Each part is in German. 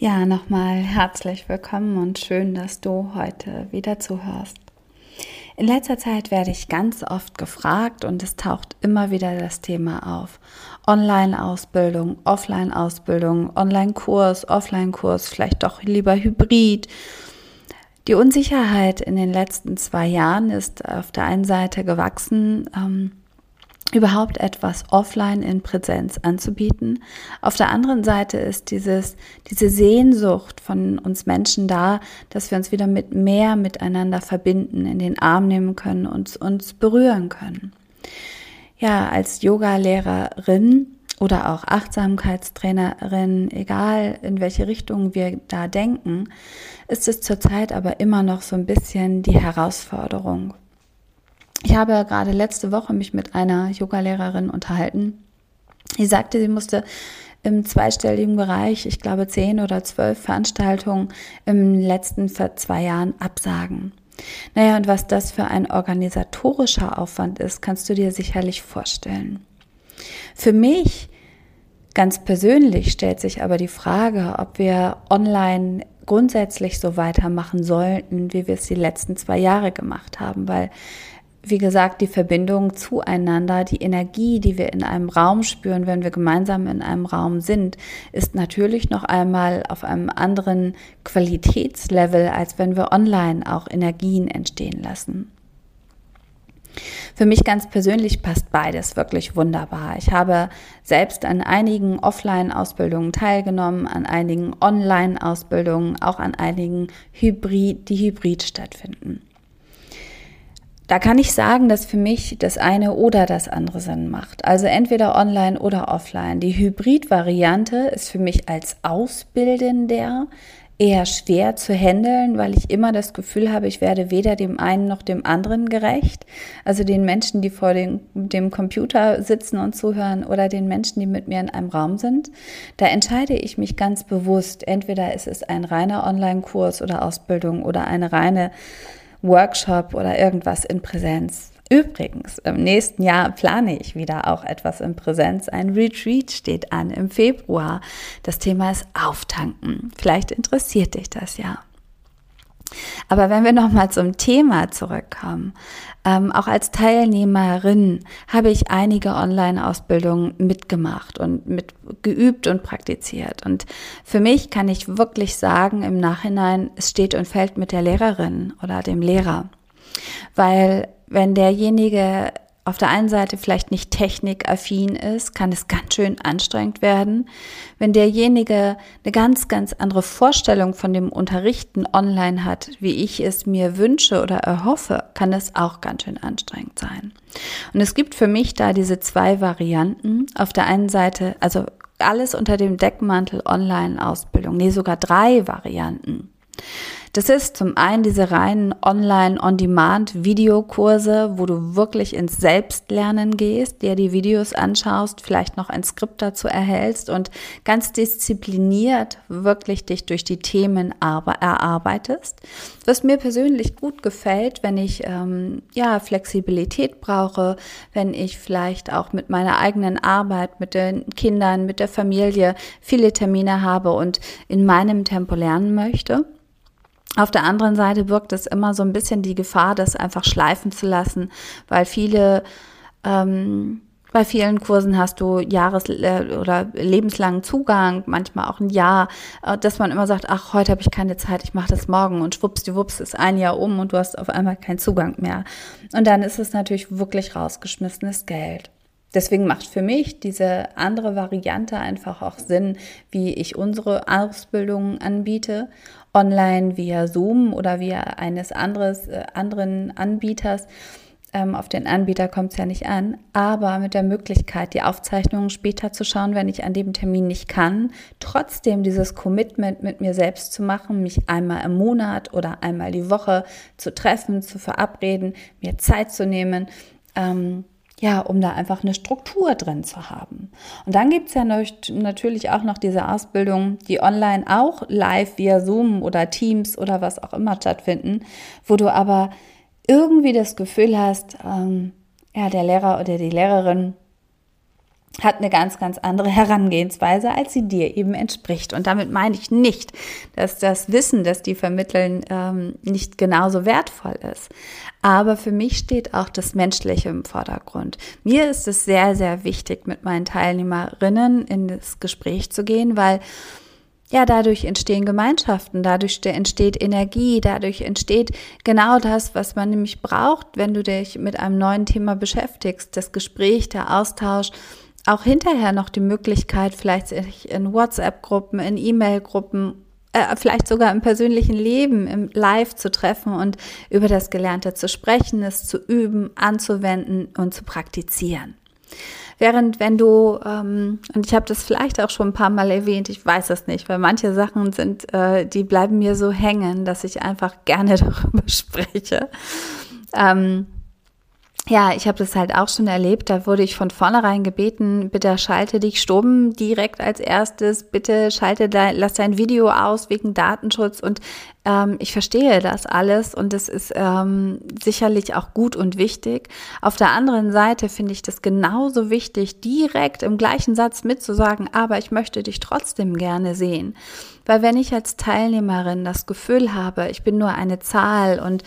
Ja, nochmal herzlich willkommen und schön, dass du heute wieder zuhörst. In letzter Zeit werde ich ganz oft gefragt und es taucht immer wieder das Thema auf. Online-Ausbildung, Offline-Ausbildung, Online-Kurs, Offline-Kurs, vielleicht doch lieber Hybrid. Die Unsicherheit in den letzten zwei Jahren ist auf der einen Seite gewachsen. Ähm, überhaupt etwas offline in Präsenz anzubieten. Auf der anderen Seite ist dieses, diese Sehnsucht von uns Menschen da, dass wir uns wieder mit mehr miteinander verbinden, in den Arm nehmen können und uns berühren können. Ja, als Yoga-Lehrerin oder auch Achtsamkeitstrainerin, egal in welche Richtung wir da denken, ist es zurzeit aber immer noch so ein bisschen die Herausforderung. Ich habe gerade letzte Woche mich mit einer Yogalehrerin unterhalten. Die sagte, sie musste im zweistelligen Bereich, ich glaube zehn oder zwölf Veranstaltungen im letzten zwei Jahren absagen. Naja, und was das für ein organisatorischer Aufwand ist, kannst du dir sicherlich vorstellen. Für mich ganz persönlich stellt sich aber die Frage, ob wir online grundsätzlich so weitermachen sollten, wie wir es die letzten zwei Jahre gemacht haben, weil wie gesagt, die Verbindung zueinander, die Energie, die wir in einem Raum spüren, wenn wir gemeinsam in einem Raum sind, ist natürlich noch einmal auf einem anderen Qualitätslevel, als wenn wir online auch Energien entstehen lassen. Für mich ganz persönlich passt beides wirklich wunderbar. Ich habe selbst an einigen Offline-Ausbildungen teilgenommen, an einigen Online-Ausbildungen, auch an einigen Hybrid, die hybrid stattfinden. Da kann ich sagen, dass für mich das eine oder das andere Sinn macht. Also entweder online oder offline. Die Hybrid-Variante ist für mich als Ausbildender eher schwer zu handeln, weil ich immer das Gefühl habe, ich werde weder dem einen noch dem anderen gerecht. Also den Menschen, die vor dem, dem Computer sitzen und zuhören oder den Menschen, die mit mir in einem Raum sind. Da entscheide ich mich ganz bewusst. Entweder ist es ein reiner Online-Kurs oder Ausbildung oder eine reine Workshop oder irgendwas in Präsenz. Übrigens, im nächsten Jahr plane ich wieder auch etwas in Präsenz. Ein Retreat steht an im Februar. Das Thema ist Auftanken. Vielleicht interessiert dich das ja. Aber wenn wir nochmal zum Thema zurückkommen, ähm, auch als Teilnehmerin habe ich einige Online-Ausbildungen mitgemacht und mit geübt und praktiziert. Und für mich kann ich wirklich sagen, im Nachhinein, es steht und fällt mit der Lehrerin oder dem Lehrer. Weil wenn derjenige auf der einen Seite vielleicht nicht technikaffin ist, kann es ganz schön anstrengend werden. Wenn derjenige eine ganz, ganz andere Vorstellung von dem Unterrichten online hat, wie ich es mir wünsche oder erhoffe, kann es auch ganz schön anstrengend sein. Und es gibt für mich da diese zwei Varianten. Auf der einen Seite, also alles unter dem Deckmantel Online-Ausbildung, nee, sogar drei Varianten. Das ist zum einen diese reinen Online-on-Demand-Videokurse, wo du wirklich ins Selbstlernen gehst, dir die Videos anschaust, vielleicht noch ein Skript dazu erhältst und ganz diszipliniert wirklich dich durch die Themen erarbeitest. Was mir persönlich gut gefällt, wenn ich ähm, ja Flexibilität brauche, wenn ich vielleicht auch mit meiner eigenen Arbeit, mit den Kindern, mit der Familie viele Termine habe und in meinem Tempo lernen möchte. Auf der anderen Seite birgt es immer so ein bisschen die Gefahr, das einfach schleifen zu lassen, weil viele, ähm, bei vielen Kursen hast du Jahres- äh, oder lebenslangen Zugang, manchmal auch ein Jahr, äh, dass man immer sagt, ach, heute habe ich keine Zeit, ich mache das morgen und schwuppsdiwupps ist ein Jahr um und du hast auf einmal keinen Zugang mehr. Und dann ist es natürlich wirklich rausgeschmissenes Geld. Deswegen macht für mich diese andere Variante einfach auch Sinn, wie ich unsere Ausbildungen anbiete online via Zoom oder via eines anderes, äh, anderen Anbieters. Ähm, auf den Anbieter kommt es ja nicht an, aber mit der Möglichkeit, die Aufzeichnungen später zu schauen, wenn ich an dem Termin nicht kann, trotzdem dieses Commitment mit mir selbst zu machen, mich einmal im Monat oder einmal die Woche zu treffen, zu verabreden, mir Zeit zu nehmen. Ähm, ja, um da einfach eine Struktur drin zu haben. Und dann gibt's ja natürlich auch noch diese Ausbildung, die online auch live via Zoom oder Teams oder was auch immer stattfinden, wo du aber irgendwie das Gefühl hast, ähm, ja, der Lehrer oder die Lehrerin hat eine ganz, ganz andere Herangehensweise, als sie dir eben entspricht. Und damit meine ich nicht, dass das Wissen, das die vermitteln, ähm, nicht genauso wertvoll ist. Aber für mich steht auch das Menschliche im Vordergrund. Mir ist es sehr, sehr wichtig, mit meinen Teilnehmerinnen in das Gespräch zu gehen, weil ja, dadurch entstehen Gemeinschaften, dadurch entsteht Energie, dadurch entsteht genau das, was man nämlich braucht, wenn du dich mit einem neuen Thema beschäftigst. Das Gespräch, der Austausch, auch hinterher noch die Möglichkeit, vielleicht sich in WhatsApp-Gruppen, in E-Mail-Gruppen, äh, vielleicht sogar im persönlichen Leben, im Live zu treffen und über das Gelernte zu sprechen, es zu üben, anzuwenden und zu praktizieren. Während wenn du, ähm, und ich habe das vielleicht auch schon ein paar Mal erwähnt, ich weiß es nicht, weil manche Sachen sind, äh, die bleiben mir so hängen, dass ich einfach gerne darüber spreche. Ähm, ja, ich habe das halt auch schon erlebt. Da wurde ich von vornherein gebeten, bitte schalte dich stumm direkt als erstes, bitte schalte dein, lass dein Video aus wegen Datenschutz. Und ähm, ich verstehe das alles und es ist ähm, sicherlich auch gut und wichtig. Auf der anderen Seite finde ich das genauso wichtig, direkt im gleichen Satz mitzusagen, aber ich möchte dich trotzdem gerne sehen. Weil wenn ich als Teilnehmerin das Gefühl habe, ich bin nur eine Zahl und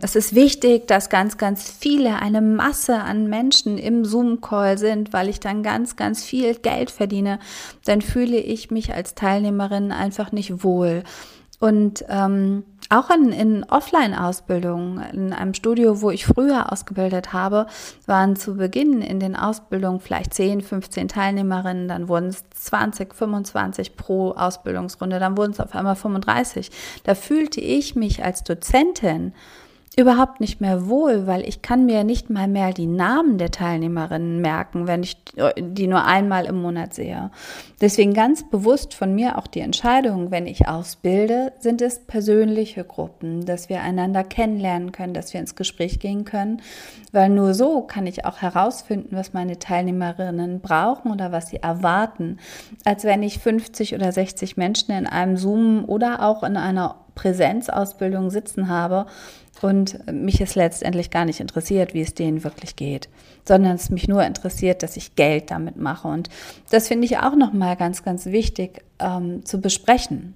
es ist wichtig, dass ganz, ganz viele, eine Masse an Menschen im Zoom-Call sind, weil ich dann ganz, ganz viel Geld verdiene. Dann fühle ich mich als Teilnehmerin einfach nicht wohl. Und ähm, auch in, in Offline-Ausbildungen, in einem Studio, wo ich früher ausgebildet habe, waren zu Beginn in den Ausbildungen vielleicht 10, 15 Teilnehmerinnen, dann wurden es 20, 25 pro Ausbildungsrunde, dann wurden es auf einmal 35. Da fühlte ich mich als Dozentin überhaupt nicht mehr wohl, weil ich kann mir nicht mal mehr die Namen der Teilnehmerinnen merken, wenn ich die nur einmal im Monat sehe. Deswegen ganz bewusst von mir auch die Entscheidung, wenn ich ausbilde, sind es persönliche Gruppen, dass wir einander kennenlernen können, dass wir ins Gespräch gehen können, weil nur so kann ich auch herausfinden, was meine Teilnehmerinnen brauchen oder was sie erwarten, als wenn ich 50 oder 60 Menschen in einem Zoom oder auch in einer Präsenzausbildung sitzen habe und mich es letztendlich gar nicht interessiert, wie es denen wirklich geht, sondern es mich nur interessiert, dass ich Geld damit mache. Und das finde ich auch nochmal ganz, ganz wichtig ähm, zu besprechen.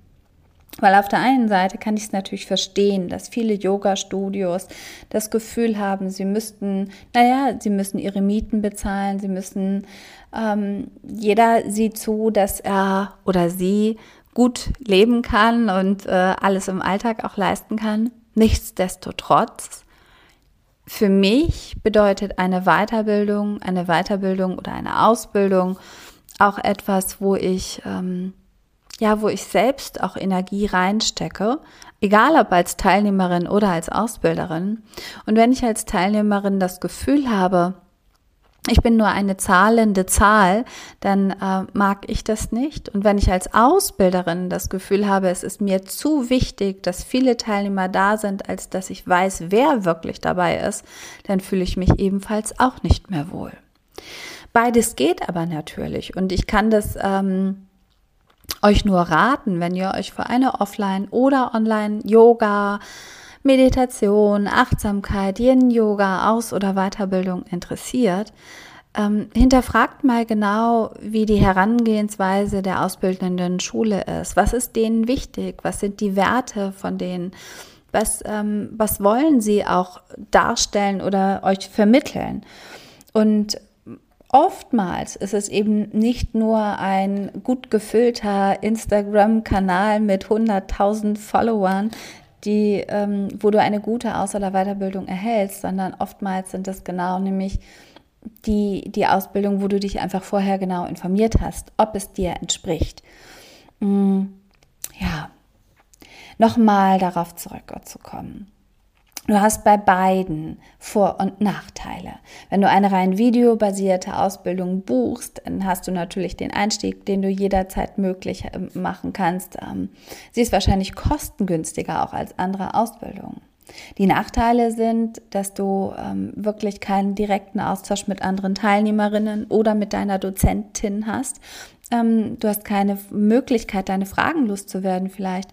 Weil auf der einen Seite kann ich es natürlich verstehen, dass viele Yoga-Studios das Gefühl haben, sie müssten, naja, sie müssen ihre Mieten bezahlen, sie müssen, ähm, jeder sieht zu, dass er oder sie gut leben kann und äh, alles im Alltag auch leisten kann. Nichtsdestotrotz, für mich bedeutet eine Weiterbildung, eine Weiterbildung oder eine Ausbildung auch etwas, wo ich ähm, ja, wo ich selbst auch Energie reinstecke, egal ob als Teilnehmerin oder als Ausbilderin. Und wenn ich als Teilnehmerin das Gefühl habe, ich bin nur eine zahlende Zahl, dann äh, mag ich das nicht. Und wenn ich als Ausbilderin das Gefühl habe, es ist mir zu wichtig, dass viele Teilnehmer da sind, als dass ich weiß, wer wirklich dabei ist, dann fühle ich mich ebenfalls auch nicht mehr wohl. Beides geht aber natürlich und ich kann das ähm, euch nur raten, wenn ihr euch für eine Offline- oder Online-Yoga, Meditation, Achtsamkeit, Yin-Yoga, Aus- oder Weiterbildung interessiert, ähm, hinterfragt mal genau, wie die Herangehensweise der ausbildenden Schule ist. Was ist denen wichtig? Was sind die Werte von denen? Was, ähm, was wollen sie auch darstellen oder euch vermitteln? Und oftmals ist es eben nicht nur ein gut gefüllter Instagram-Kanal mit 100.000 Followern, die, ähm, wo du eine gute Aus- oder Weiterbildung erhältst, sondern oftmals sind das genau nämlich die, die Ausbildung, wo du dich einfach vorher genau informiert hast, ob es dir entspricht. Mm, ja, nochmal darauf zurückzukommen. Du hast bei beiden Vor- und Nachteile. Wenn du eine rein videobasierte Ausbildung buchst, dann hast du natürlich den Einstieg, den du jederzeit möglich äh, machen kannst. Ähm, sie ist wahrscheinlich kostengünstiger auch als andere Ausbildungen. Die Nachteile sind, dass du ähm, wirklich keinen direkten Austausch mit anderen Teilnehmerinnen oder mit deiner Dozentin hast. Ähm, du hast keine Möglichkeit, deine Fragen loszuwerden vielleicht.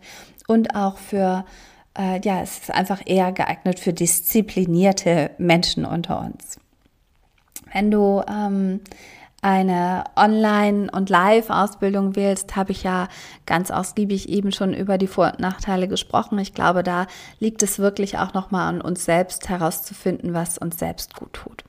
Und auch für äh, ja, es ist einfach eher geeignet für disziplinierte Menschen unter uns. Wenn du ähm, eine Online- und Live-Ausbildung wählst, habe ich ja ganz ausgiebig eben schon über die Vor- und Nachteile gesprochen. Ich glaube, da liegt es wirklich auch nochmal an uns selbst herauszufinden, was uns selbst gut tut.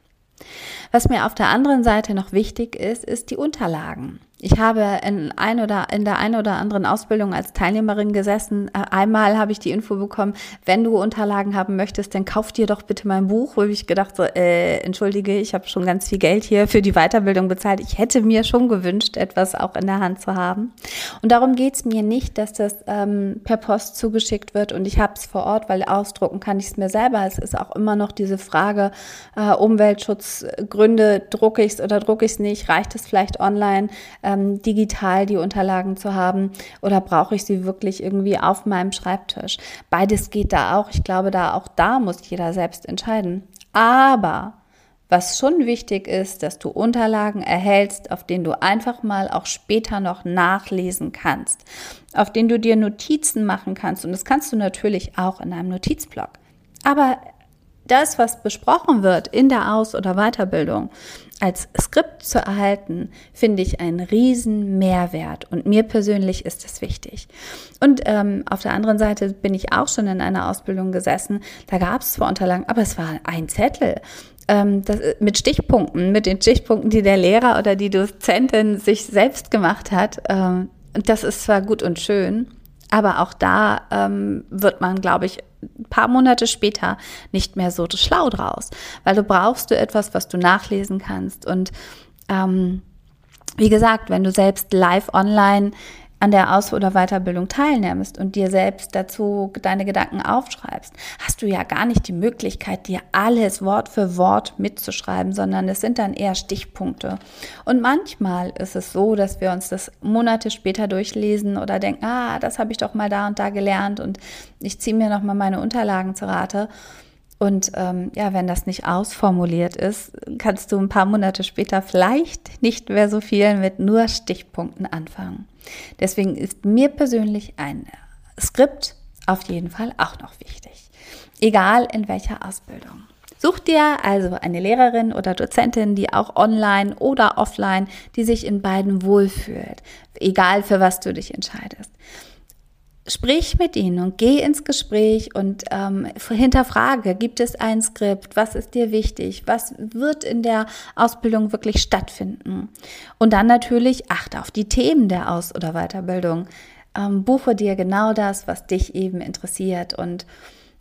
Was mir auf der anderen Seite noch wichtig ist, ist die Unterlagen. Ich habe in, ein oder, in der einen oder anderen Ausbildung als Teilnehmerin gesessen. Äh, einmal habe ich die Info bekommen, wenn du Unterlagen haben möchtest, dann kauf dir doch bitte mein Buch. Wo ich gedacht so, äh, entschuldige, ich habe schon ganz viel Geld hier für die Weiterbildung bezahlt. Ich hätte mir schon gewünscht, etwas auch in der Hand zu haben. Und darum geht es mir nicht, dass das ähm, per Post zugeschickt wird und ich habe es vor Ort, weil ausdrucken kann ich es mir selber. Es ist auch immer noch diese Frage, äh, Umweltschutzgründe, drucke ich es oder drucke ich es nicht? Reicht es vielleicht online? ähm, digital die Unterlagen zu haben oder brauche ich sie wirklich irgendwie auf meinem Schreibtisch? Beides geht da auch. Ich glaube, da auch da muss jeder selbst entscheiden. Aber was schon wichtig ist, dass du Unterlagen erhältst, auf denen du einfach mal auch später noch nachlesen kannst, auf denen du dir Notizen machen kannst. Und das kannst du natürlich auch in einem Notizblock. Aber das, was besprochen wird in der Aus- oder Weiterbildung, als Skript zu erhalten, finde ich einen riesen Mehrwert und mir persönlich ist das wichtig. Und ähm, auf der anderen Seite bin ich auch schon in einer Ausbildung gesessen, da gab es zwar Unterlagen, aber es war ein Zettel ähm, das, mit Stichpunkten, mit den Stichpunkten, die der Lehrer oder die Dozentin sich selbst gemacht hat. Ähm, das ist zwar gut und schön, aber auch da ähm, wird man, glaube ich, ein paar Monate später nicht mehr so schlau draus, weil du brauchst du etwas, was du nachlesen kannst. Und ähm, wie gesagt, wenn du selbst live online an der Aus- oder Weiterbildung teilnimmst und dir selbst dazu deine Gedanken aufschreibst, hast du ja gar nicht die Möglichkeit, dir alles Wort für Wort mitzuschreiben, sondern es sind dann eher Stichpunkte. Und manchmal ist es so, dass wir uns das Monate später durchlesen oder denken, ah, das habe ich doch mal da und da gelernt und ich ziehe mir noch mal meine Unterlagen zu Rate. Und ähm, ja, wenn das nicht ausformuliert ist, kannst du ein paar Monate später vielleicht nicht mehr so viel mit nur Stichpunkten anfangen. Deswegen ist mir persönlich ein Skript auf jeden Fall auch noch wichtig. Egal in welcher Ausbildung. Such dir also eine Lehrerin oder Dozentin, die auch online oder offline, die sich in beiden wohlfühlt, egal für was du dich entscheidest sprich mit ihnen und geh ins Gespräch und ähm, hinterfrage, gibt es ein Skript, was ist dir wichtig, was wird in der Ausbildung wirklich stattfinden. Und dann natürlich achte auf die Themen der Aus- oder Weiterbildung. Ähm, buche dir genau das, was dich eben interessiert und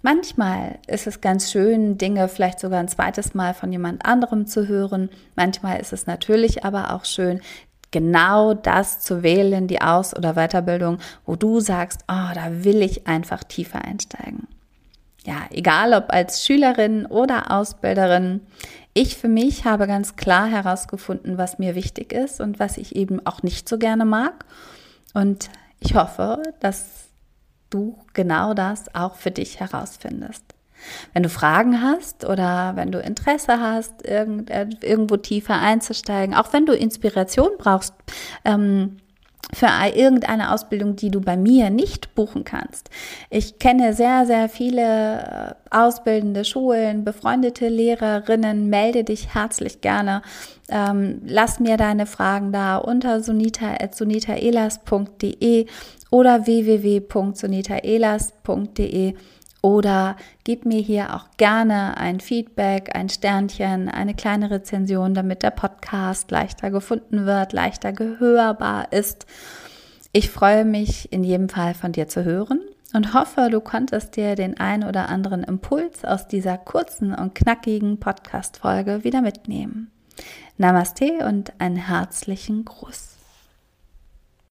Manchmal ist es ganz schön, Dinge vielleicht sogar ein zweites Mal von jemand anderem zu hören. Manchmal ist es natürlich aber auch schön, genau das zu wählen, die Aus- oder Weiterbildung, wo du sagst, oh, da will ich einfach tiefer einsteigen. Ja, egal ob als Schülerin oder Ausbilderin, ich für mich habe ganz klar herausgefunden, was mir wichtig ist und was ich eben auch nicht so gerne mag. Und ich hoffe, dass du genau das auch für dich herausfindest. Wenn du Fragen hast oder wenn du Interesse hast, irgend, äh, irgendwo tiefer einzusteigen, auch wenn du Inspiration brauchst, ähm, für irgendeine Ausbildung, die du bei mir nicht buchen kannst. Ich kenne sehr, sehr viele äh, ausbildende Schulen, befreundete Lehrerinnen. Melde dich herzlich gerne. Ähm, lass mir deine Fragen da unter sonita.sonitaelas.de oder www.sonitaelas.de oder gib mir hier auch gerne ein Feedback, ein Sternchen, eine kleine Rezension, damit der Podcast leichter gefunden wird, leichter gehörbar ist. Ich freue mich in jedem Fall von dir zu hören und hoffe, du konntest dir den ein oder anderen Impuls aus dieser kurzen und knackigen Podcast-Folge wieder mitnehmen. Namaste und einen herzlichen Gruß.